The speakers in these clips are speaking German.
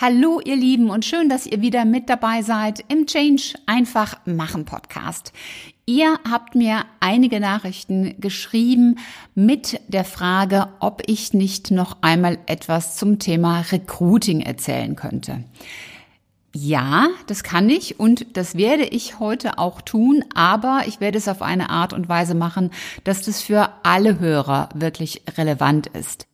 Hallo ihr Lieben und schön, dass ihr wieder mit dabei seid im Change einfach machen Podcast. Ihr habt mir einige Nachrichten geschrieben mit der Frage, ob ich nicht noch einmal etwas zum Thema Recruiting erzählen könnte. Ja, das kann ich und das werde ich heute auch tun, aber ich werde es auf eine Art und Weise machen, dass das für alle Hörer wirklich relevant ist.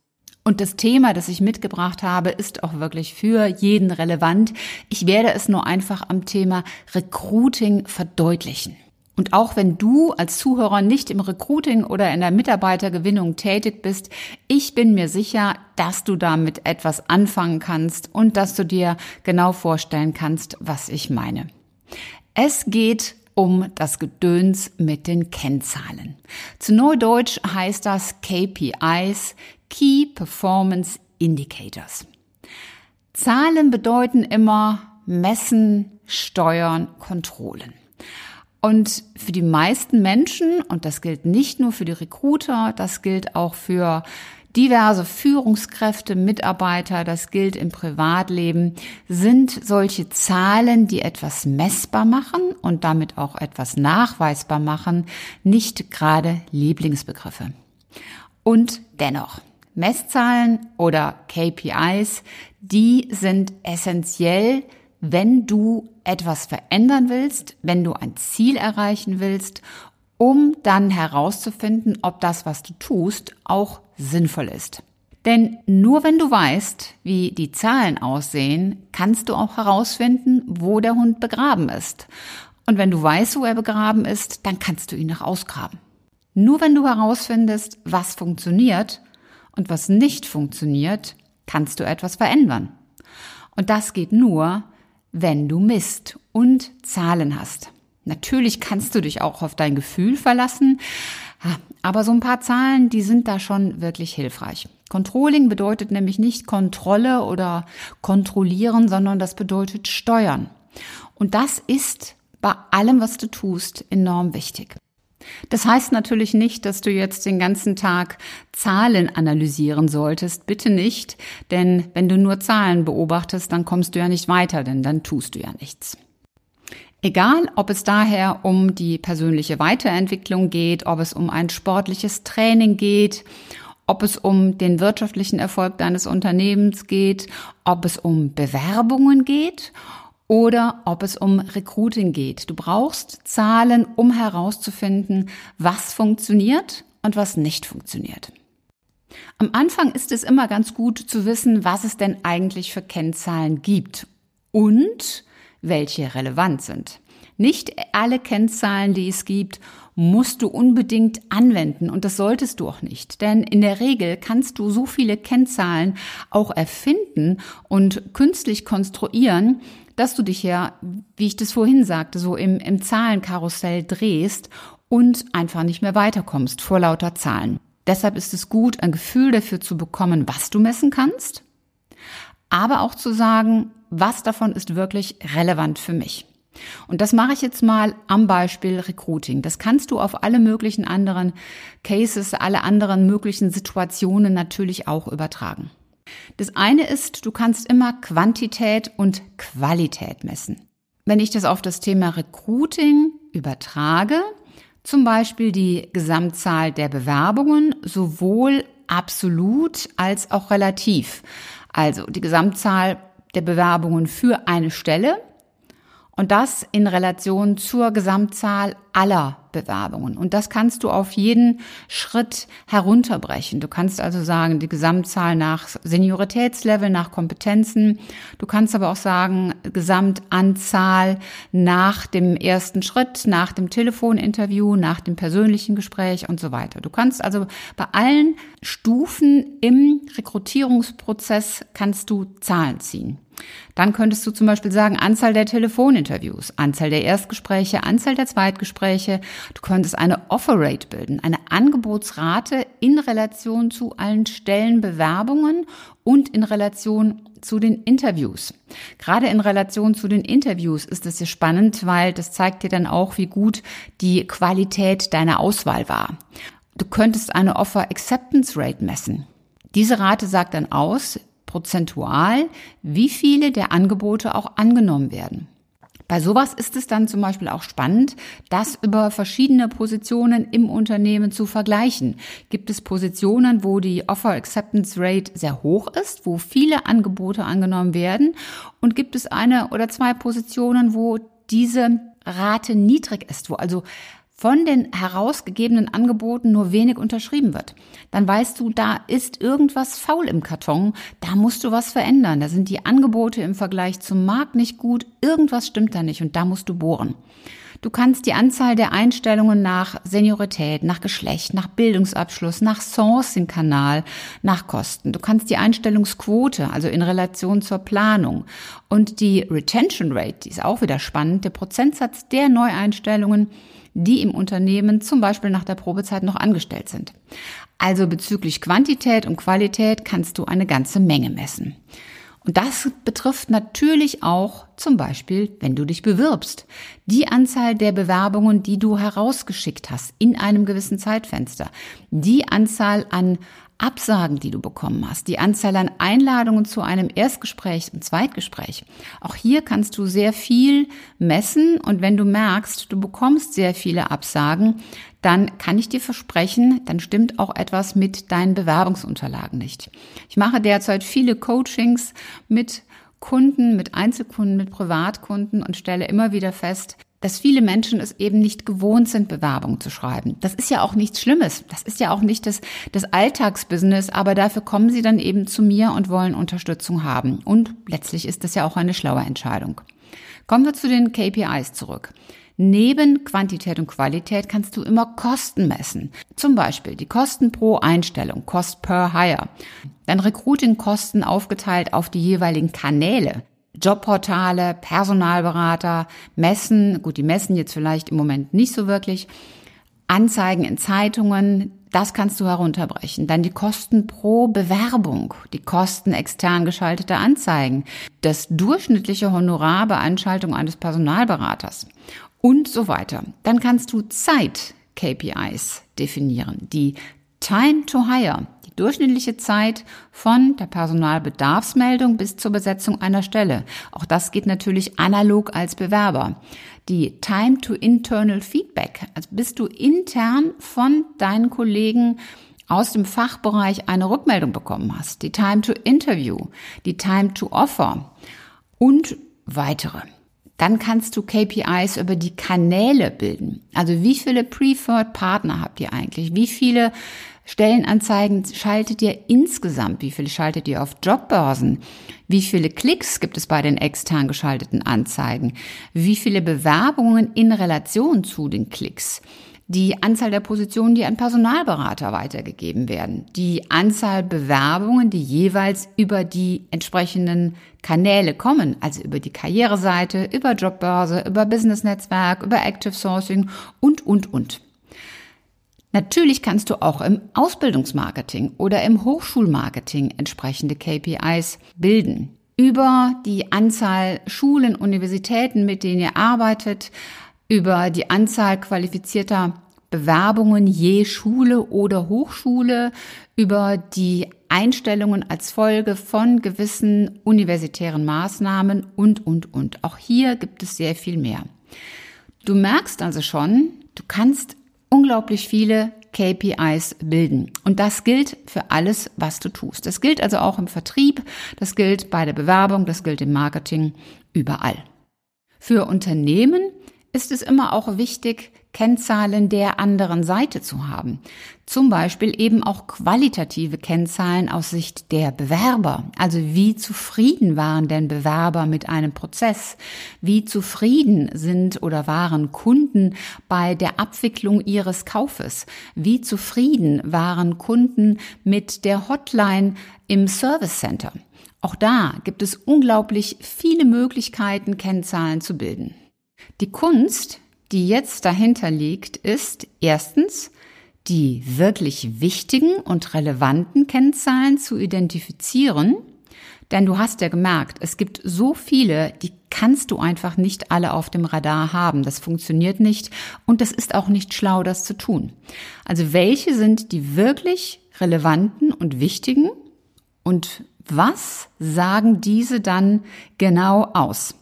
Und das Thema, das ich mitgebracht habe, ist auch wirklich für jeden relevant. Ich werde es nur einfach am Thema Recruiting verdeutlichen. Und auch wenn du als Zuhörer nicht im Recruiting oder in der Mitarbeitergewinnung tätig bist, ich bin mir sicher, dass du damit etwas anfangen kannst und dass du dir genau vorstellen kannst, was ich meine. Es geht um das Gedöns mit den Kennzahlen. Zu Neudeutsch heißt das KPIs, Key Performance Indicators. Zahlen bedeuten immer messen, steuern, kontrollen. Und für die meisten Menschen, und das gilt nicht nur für die Recruiter, das gilt auch für diverse Führungskräfte, Mitarbeiter, das gilt im Privatleben, sind solche Zahlen, die etwas messbar machen und damit auch etwas nachweisbar machen, nicht gerade Lieblingsbegriffe. Und dennoch, Messzahlen oder KPIs, die sind essentiell, wenn du etwas verändern willst, wenn du ein Ziel erreichen willst, um dann herauszufinden, ob das, was du tust, auch sinnvoll ist. Denn nur wenn du weißt, wie die Zahlen aussehen, kannst du auch herausfinden, wo der Hund begraben ist. Und wenn du weißt, wo er begraben ist, dann kannst du ihn noch ausgraben. Nur wenn du herausfindest, was funktioniert, und was nicht funktioniert, kannst du etwas verändern. Und das geht nur, wenn du misst und Zahlen hast. Natürlich kannst du dich auch auf dein Gefühl verlassen, aber so ein paar Zahlen, die sind da schon wirklich hilfreich. Controlling bedeutet nämlich nicht Kontrolle oder kontrollieren, sondern das bedeutet steuern. Und das ist bei allem, was du tust, enorm wichtig. Das heißt natürlich nicht, dass du jetzt den ganzen Tag Zahlen analysieren solltest. Bitte nicht, denn wenn du nur Zahlen beobachtest, dann kommst du ja nicht weiter, denn dann tust du ja nichts. Egal, ob es daher um die persönliche Weiterentwicklung geht, ob es um ein sportliches Training geht, ob es um den wirtschaftlichen Erfolg deines Unternehmens geht, ob es um Bewerbungen geht oder ob es um Recruiting geht. Du brauchst Zahlen, um herauszufinden, was funktioniert und was nicht funktioniert. Am Anfang ist es immer ganz gut zu wissen, was es denn eigentlich für Kennzahlen gibt und welche relevant sind. Nicht alle Kennzahlen, die es gibt, musst du unbedingt anwenden und das solltest du auch nicht. Denn in der Regel kannst du so viele Kennzahlen auch erfinden und künstlich konstruieren, dass du dich ja, wie ich das vorhin sagte, so im, im Zahlenkarussell drehst und einfach nicht mehr weiterkommst vor lauter Zahlen. Deshalb ist es gut, ein Gefühl dafür zu bekommen, was du messen kannst, aber auch zu sagen, was davon ist wirklich relevant für mich. Und das mache ich jetzt mal am Beispiel Recruiting. Das kannst du auf alle möglichen anderen Cases, alle anderen möglichen Situationen natürlich auch übertragen. Das eine ist, du kannst immer Quantität und Qualität messen. Wenn ich das auf das Thema Recruiting übertrage, zum Beispiel die Gesamtzahl der Bewerbungen, sowohl absolut als auch relativ. Also die Gesamtzahl der Bewerbungen für eine Stelle und das in Relation zur Gesamtzahl aller Bewerbungen. Und das kannst du auf jeden Schritt herunterbrechen. Du kannst also sagen, die Gesamtzahl nach Senioritätslevel, nach Kompetenzen. Du kannst aber auch sagen, Gesamtanzahl nach dem ersten Schritt, nach dem Telefoninterview, nach dem persönlichen Gespräch und so weiter. Du kannst also bei allen Stufen im Rekrutierungsprozess kannst du Zahlen ziehen. Dann könntest du zum Beispiel sagen, Anzahl der Telefoninterviews, Anzahl der Erstgespräche, Anzahl der Zweitgespräche, Verkaufsgespräche. Du könntest eine Offer Rate bilden, eine Angebotsrate in Relation zu allen Stellenbewerbungen und in Relation zu den Interviews. Gerade in Relation zu den Interviews ist es sehr spannend, weil das zeigt dir dann auch, wie gut die Qualität deiner Auswahl war. Du könntest eine Offer Acceptance Rate messen. Diese Rate sagt dann aus, prozentual, wie viele der Angebote auch angenommen werden. Bei sowas ist es dann zum Beispiel auch spannend, das über verschiedene Positionen im Unternehmen zu vergleichen. Gibt es Positionen, wo die Offer Acceptance Rate sehr hoch ist, wo viele Angebote angenommen werden? Und gibt es eine oder zwei Positionen, wo diese Rate niedrig ist, wo also von den herausgegebenen Angeboten nur wenig unterschrieben wird, dann weißt du, da ist irgendwas faul im Karton, da musst du was verändern, da sind die Angebote im Vergleich zum Markt nicht gut, irgendwas stimmt da nicht und da musst du bohren. Du kannst die Anzahl der Einstellungen nach Seniorität, nach Geschlecht, nach Bildungsabschluss, nach Sourcing-Kanal, nach Kosten. Du kannst die Einstellungsquote, also in Relation zur Planung und die Retention Rate, die ist auch wieder spannend, der Prozentsatz der Neueinstellungen, die im Unternehmen zum Beispiel nach der Probezeit noch angestellt sind. Also bezüglich Quantität und Qualität kannst du eine ganze Menge messen. Und das betrifft natürlich auch zum Beispiel, wenn du dich bewirbst. Die Anzahl der Bewerbungen, die du herausgeschickt hast in einem gewissen Zeitfenster. Die Anzahl an Absagen, die du bekommen hast, die Anzahl an Einladungen zu einem Erstgespräch und Zweitgespräch. Auch hier kannst du sehr viel messen und wenn du merkst, du bekommst sehr viele Absagen, dann kann ich dir versprechen, dann stimmt auch etwas mit deinen Bewerbungsunterlagen nicht. Ich mache derzeit viele Coachings mit Kunden, mit Einzelkunden, mit Privatkunden und stelle immer wieder fest, dass viele Menschen es eben nicht gewohnt sind, Bewerbungen zu schreiben. Das ist ja auch nichts Schlimmes. Das ist ja auch nicht das, das Alltagsbusiness, aber dafür kommen sie dann eben zu mir und wollen Unterstützung haben. Und letztlich ist das ja auch eine schlaue Entscheidung. Kommen wir zu den KPIs zurück. Neben Quantität und Qualität kannst du immer Kosten messen. Zum Beispiel die Kosten pro Einstellung, Cost per Hire. Dann Recruiting-Kosten aufgeteilt auf die jeweiligen Kanäle. Jobportale, Personalberater, Messen, gut, die Messen jetzt vielleicht im Moment nicht so wirklich, Anzeigen in Zeitungen, das kannst du herunterbrechen. Dann die Kosten pro Bewerbung, die Kosten extern geschalteter Anzeigen, das durchschnittliche Honorar bei Anschaltung eines Personalberaters und so weiter. Dann kannst du Zeit-KPIs definieren, die Time to Hire, durchschnittliche Zeit von der Personalbedarfsmeldung bis zur Besetzung einer Stelle. Auch das geht natürlich analog als Bewerber. Die Time to Internal Feedback, also bis du intern von deinen Kollegen aus dem Fachbereich eine Rückmeldung bekommen hast. Die Time to Interview, die Time to Offer und weitere. Dann kannst du KPIs über die Kanäle bilden. Also wie viele Preferred Partner habt ihr eigentlich? Wie viele Stellenanzeigen schaltet ihr insgesamt? Wie viele schaltet ihr auf Jobbörsen? Wie viele Klicks gibt es bei den extern geschalteten Anzeigen? Wie viele Bewerbungen in Relation zu den Klicks? Die Anzahl der Positionen, die an Personalberater weitergegeben werden. Die Anzahl Bewerbungen, die jeweils über die entsprechenden Kanäle kommen, also über die Karriereseite, über Jobbörse, über Business Netzwerk, über Active Sourcing und, und, und. Natürlich kannst du auch im Ausbildungsmarketing oder im Hochschulmarketing entsprechende KPIs bilden. Über die Anzahl Schulen, Universitäten, mit denen ihr arbeitet, über die Anzahl qualifizierter Bewerbungen je Schule oder Hochschule, über die Einstellungen als Folge von gewissen universitären Maßnahmen und, und, und. Auch hier gibt es sehr viel mehr. Du merkst also schon, du kannst unglaublich viele KPIs bilden. Und das gilt für alles, was du tust. Das gilt also auch im Vertrieb, das gilt bei der Bewerbung, das gilt im Marketing, überall. Für Unternehmen ist es immer auch wichtig, Kennzahlen der anderen Seite zu haben. Zum Beispiel eben auch qualitative Kennzahlen aus Sicht der Bewerber. Also wie zufrieden waren denn Bewerber mit einem Prozess? Wie zufrieden sind oder waren Kunden bei der Abwicklung ihres Kaufes? Wie zufrieden waren Kunden mit der Hotline im Service Center? Auch da gibt es unglaublich viele Möglichkeiten, Kennzahlen zu bilden. Die Kunst die jetzt dahinter liegt, ist erstens, die wirklich wichtigen und relevanten Kennzahlen zu identifizieren. Denn du hast ja gemerkt, es gibt so viele, die kannst du einfach nicht alle auf dem Radar haben. Das funktioniert nicht und das ist auch nicht schlau, das zu tun. Also welche sind die wirklich relevanten und wichtigen und was sagen diese dann genau aus?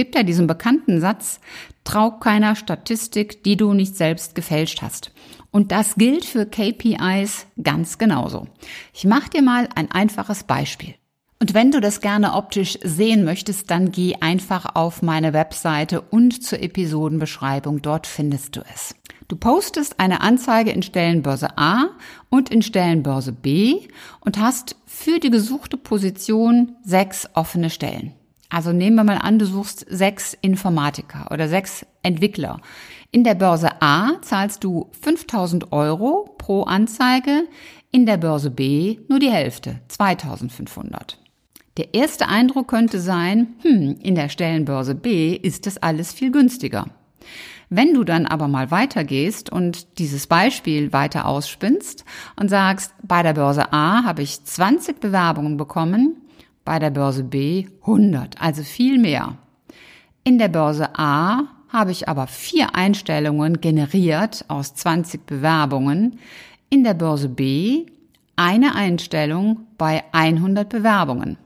Gibt ja diesen bekannten Satz, trau keiner Statistik, die du nicht selbst gefälscht hast. Und das gilt für KPIs ganz genauso. Ich mache dir mal ein einfaches Beispiel. Und wenn du das gerne optisch sehen möchtest, dann geh einfach auf meine Webseite und zur Episodenbeschreibung. Dort findest du es. Du postest eine Anzeige in Stellenbörse A und in Stellenbörse B und hast für die gesuchte Position sechs offene Stellen. Also nehmen wir mal an, du suchst sechs Informatiker oder sechs Entwickler. In der Börse A zahlst du 5000 Euro pro Anzeige, in der Börse B nur die Hälfte, 2500. Der erste Eindruck könnte sein, hm, in der Stellenbörse B ist das alles viel günstiger. Wenn du dann aber mal weitergehst und dieses Beispiel weiter ausspinnst und sagst, bei der Börse A habe ich 20 Bewerbungen bekommen, bei der Börse B 100, also viel mehr. In der Börse A habe ich aber vier Einstellungen generiert aus 20 Bewerbungen. In der Börse B eine Einstellung bei 100 Bewerbungen.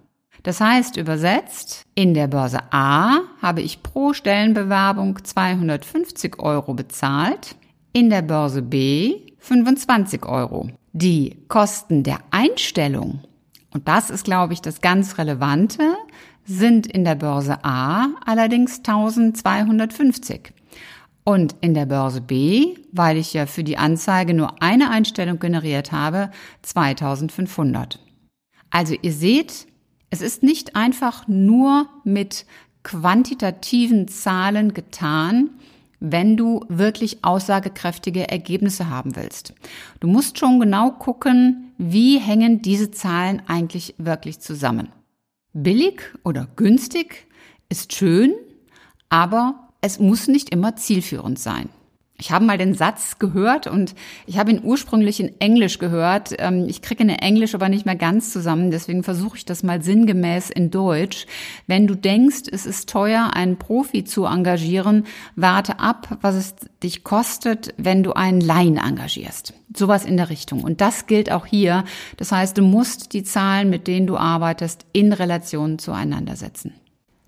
Das heißt übersetzt, in der Börse A habe ich pro Stellenbewerbung 250 Euro bezahlt, in der Börse B 25 Euro. Die Kosten der Einstellung und das ist, glaube ich, das ganz Relevante, sind in der Börse A allerdings 1250. Und in der Börse B, weil ich ja für die Anzeige nur eine Einstellung generiert habe, 2500. Also ihr seht, es ist nicht einfach nur mit quantitativen Zahlen getan, wenn du wirklich aussagekräftige Ergebnisse haben willst. Du musst schon genau gucken, wie hängen diese Zahlen eigentlich wirklich zusammen. Billig oder günstig ist schön, aber es muss nicht immer zielführend sein. Ich habe mal den Satz gehört und ich habe ihn ursprünglich in Englisch gehört. Ähm, ich kriege in Englisch aber nicht mehr ganz zusammen, deswegen versuche ich das mal sinngemäß in Deutsch. Wenn du denkst, es ist teuer, einen Profi zu engagieren, warte ab, was es dich kostet, wenn du einen Laien engagierst. Sowas in der Richtung. Und das gilt auch hier. Das heißt, du musst die Zahlen, mit denen du arbeitest, in Relation zueinander setzen.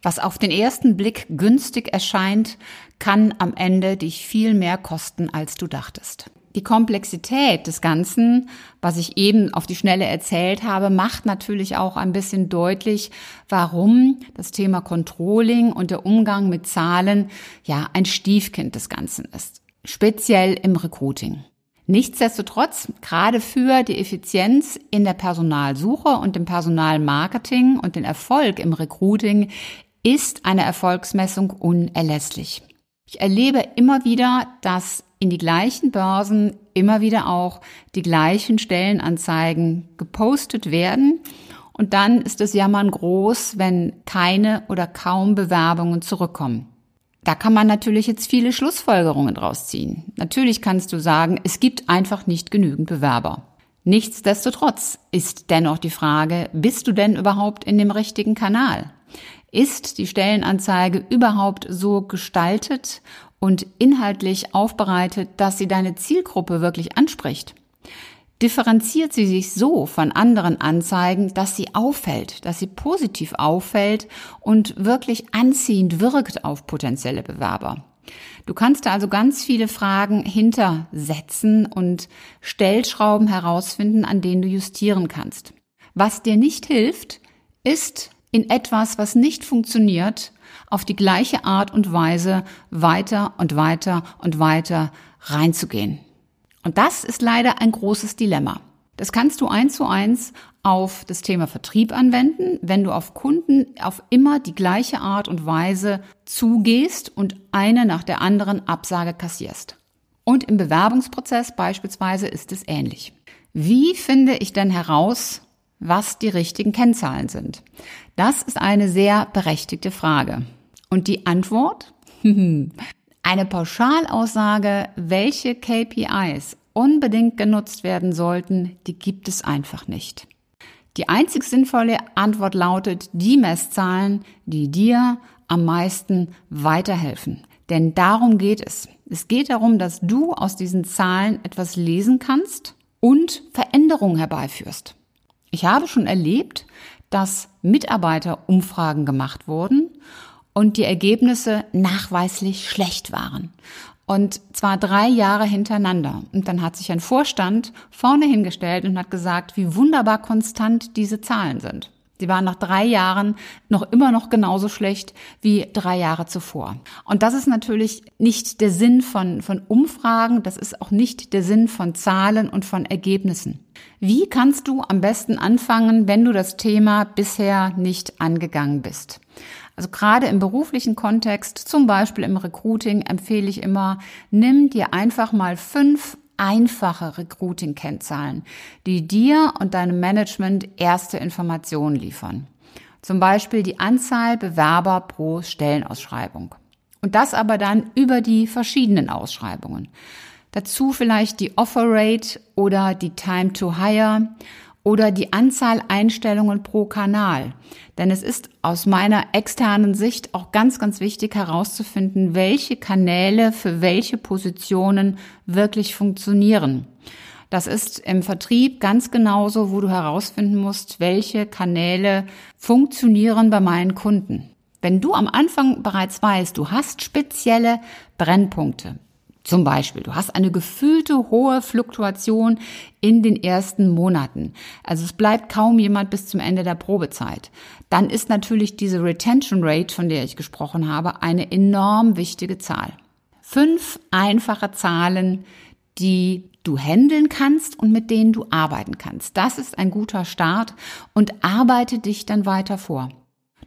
Was auf den ersten Blick günstig erscheint, kann am Ende dich viel mehr kosten, als du dachtest. Die Komplexität des Ganzen, was ich eben auf die Schnelle erzählt habe, macht natürlich auch ein bisschen deutlich, warum das Thema Controlling und der Umgang mit Zahlen ja ein Stiefkind des Ganzen ist. Speziell im Recruiting. Nichtsdestotrotz, gerade für die Effizienz in der Personalsuche und im Personalmarketing und den Erfolg im Recruiting ist eine Erfolgsmessung unerlässlich. Ich erlebe immer wieder, dass in die gleichen Börsen immer wieder auch die gleichen Stellenanzeigen gepostet werden. Und dann ist das Jammern groß, wenn keine oder kaum Bewerbungen zurückkommen. Da kann man natürlich jetzt viele Schlussfolgerungen draus ziehen. Natürlich kannst du sagen, es gibt einfach nicht genügend Bewerber. Nichtsdestotrotz ist dennoch die Frage, bist du denn überhaupt in dem richtigen Kanal? Ist die Stellenanzeige überhaupt so gestaltet und inhaltlich aufbereitet, dass sie deine Zielgruppe wirklich anspricht? Differenziert sie sich so von anderen Anzeigen, dass sie auffällt, dass sie positiv auffällt und wirklich anziehend wirkt auf potenzielle Bewerber? Du kannst da also ganz viele Fragen hintersetzen und Stellschrauben herausfinden, an denen du justieren kannst. Was dir nicht hilft, ist in etwas, was nicht funktioniert, auf die gleiche Art und Weise weiter und weiter und weiter reinzugehen. Und das ist leider ein großes Dilemma. Das kannst du eins zu eins auf das Thema Vertrieb anwenden, wenn du auf Kunden auf immer die gleiche Art und Weise zugehst und eine nach der anderen Absage kassierst. Und im Bewerbungsprozess beispielsweise ist es ähnlich. Wie finde ich denn heraus, was die richtigen Kennzahlen sind? Das ist eine sehr berechtigte Frage. Und die Antwort? Eine Pauschalaussage, welche KPIs unbedingt genutzt werden sollten, die gibt es einfach nicht. Die einzig sinnvolle Antwort lautet die Messzahlen, die dir am meisten weiterhelfen. Denn darum geht es. Es geht darum, dass du aus diesen Zahlen etwas lesen kannst und Veränderungen herbeiführst. Ich habe schon erlebt, dass Mitarbeiterumfragen gemacht wurden und die Ergebnisse nachweislich schlecht waren. Und zwar drei Jahre hintereinander. Und dann hat sich ein Vorstand vorne hingestellt und hat gesagt, wie wunderbar konstant diese Zahlen sind. Sie waren nach drei Jahren noch immer noch genauso schlecht wie drei Jahre zuvor. Und das ist natürlich nicht der Sinn von, von Umfragen, das ist auch nicht der Sinn von Zahlen und von Ergebnissen. Wie kannst du am besten anfangen, wenn du das Thema bisher nicht angegangen bist? Also gerade im beruflichen Kontext, zum Beispiel im Recruiting, empfehle ich immer, nimm dir einfach mal fünf einfache Recruiting-Kennzahlen, die dir und deinem Management erste Informationen liefern. Zum Beispiel die Anzahl Bewerber pro Stellenausschreibung. Und das aber dann über die verschiedenen Ausschreibungen. Dazu vielleicht die Offer Rate oder die Time to Hire oder die Anzahl Einstellungen pro Kanal. Denn es ist aus meiner externen Sicht auch ganz, ganz wichtig herauszufinden, welche Kanäle für welche Positionen wirklich funktionieren. Das ist im Vertrieb ganz genauso, wo du herausfinden musst, welche Kanäle funktionieren bei meinen Kunden. Wenn du am Anfang bereits weißt, du hast spezielle Brennpunkte, zum Beispiel, du hast eine gefühlte hohe Fluktuation in den ersten Monaten. Also es bleibt kaum jemand bis zum Ende der Probezeit. Dann ist natürlich diese Retention Rate, von der ich gesprochen habe, eine enorm wichtige Zahl. Fünf einfache Zahlen, die du handeln kannst und mit denen du arbeiten kannst. Das ist ein guter Start und arbeite dich dann weiter vor.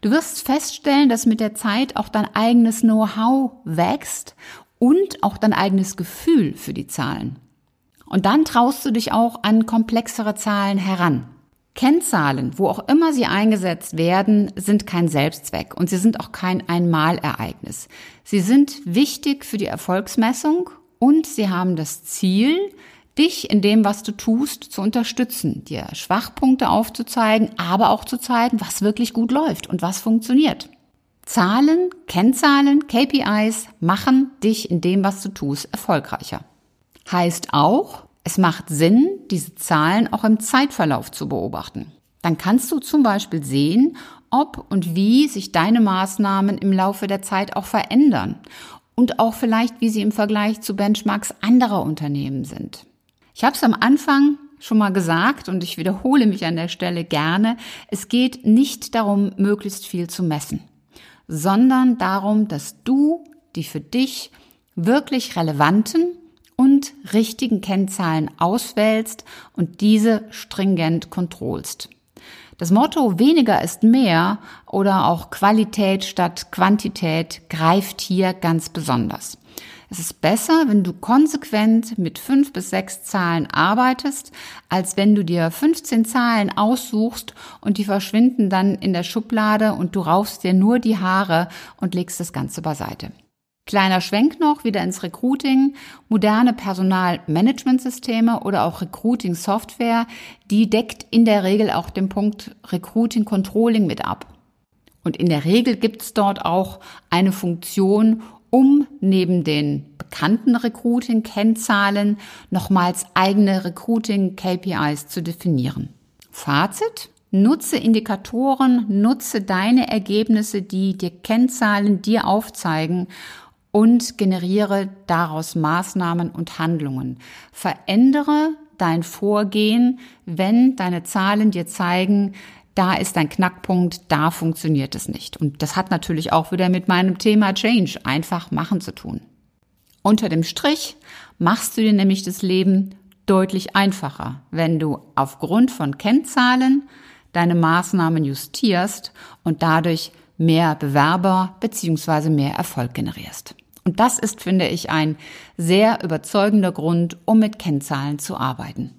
Du wirst feststellen, dass mit der Zeit auch dein eigenes Know-how wächst und auch dein eigenes Gefühl für die Zahlen. Und dann traust du dich auch an komplexere Zahlen heran. Kennzahlen, wo auch immer sie eingesetzt werden, sind kein Selbstzweck und sie sind auch kein Einmalereignis. Sie sind wichtig für die Erfolgsmessung und sie haben das Ziel, dich in dem, was du tust, zu unterstützen, dir Schwachpunkte aufzuzeigen, aber auch zu zeigen, was wirklich gut läuft und was funktioniert. Zahlen, Kennzahlen, KPIs machen dich in dem, was du tust, erfolgreicher. Heißt auch, es macht Sinn, diese Zahlen auch im Zeitverlauf zu beobachten. Dann kannst du zum Beispiel sehen, ob und wie sich deine Maßnahmen im Laufe der Zeit auch verändern und auch vielleicht, wie sie im Vergleich zu Benchmarks anderer Unternehmen sind. Ich habe es am Anfang schon mal gesagt und ich wiederhole mich an der Stelle gerne, es geht nicht darum, möglichst viel zu messen sondern darum, dass du die für dich wirklich relevanten und richtigen Kennzahlen auswählst und diese stringent kontrollst. Das Motto weniger ist mehr oder auch Qualität statt Quantität greift hier ganz besonders. Es ist besser, wenn du konsequent mit fünf bis sechs Zahlen arbeitest, als wenn du dir 15 Zahlen aussuchst und die verschwinden dann in der Schublade und du raufst dir nur die Haare und legst das Ganze beiseite. Kleiner Schwenk noch wieder ins Recruiting. Moderne Personalmanagementsysteme oder auch Recruiting-Software, die deckt in der Regel auch den Punkt Recruiting Controlling mit ab. Und in der Regel gibt es dort auch eine Funktion, um neben den bekannten Recruiting-Kennzahlen nochmals eigene Recruiting-KPIs zu definieren. Fazit? Nutze Indikatoren, nutze deine Ergebnisse, die dir Kennzahlen dir aufzeigen und generiere daraus Maßnahmen und Handlungen. Verändere dein Vorgehen, wenn deine Zahlen dir zeigen, da ist ein Knackpunkt, da funktioniert es nicht. Und das hat natürlich auch wieder mit meinem Thema Change einfach machen zu tun. Unter dem Strich machst du dir nämlich das Leben deutlich einfacher, wenn du aufgrund von Kennzahlen deine Maßnahmen justierst und dadurch mehr Bewerber beziehungsweise mehr Erfolg generierst. Und das ist, finde ich, ein sehr überzeugender Grund, um mit Kennzahlen zu arbeiten.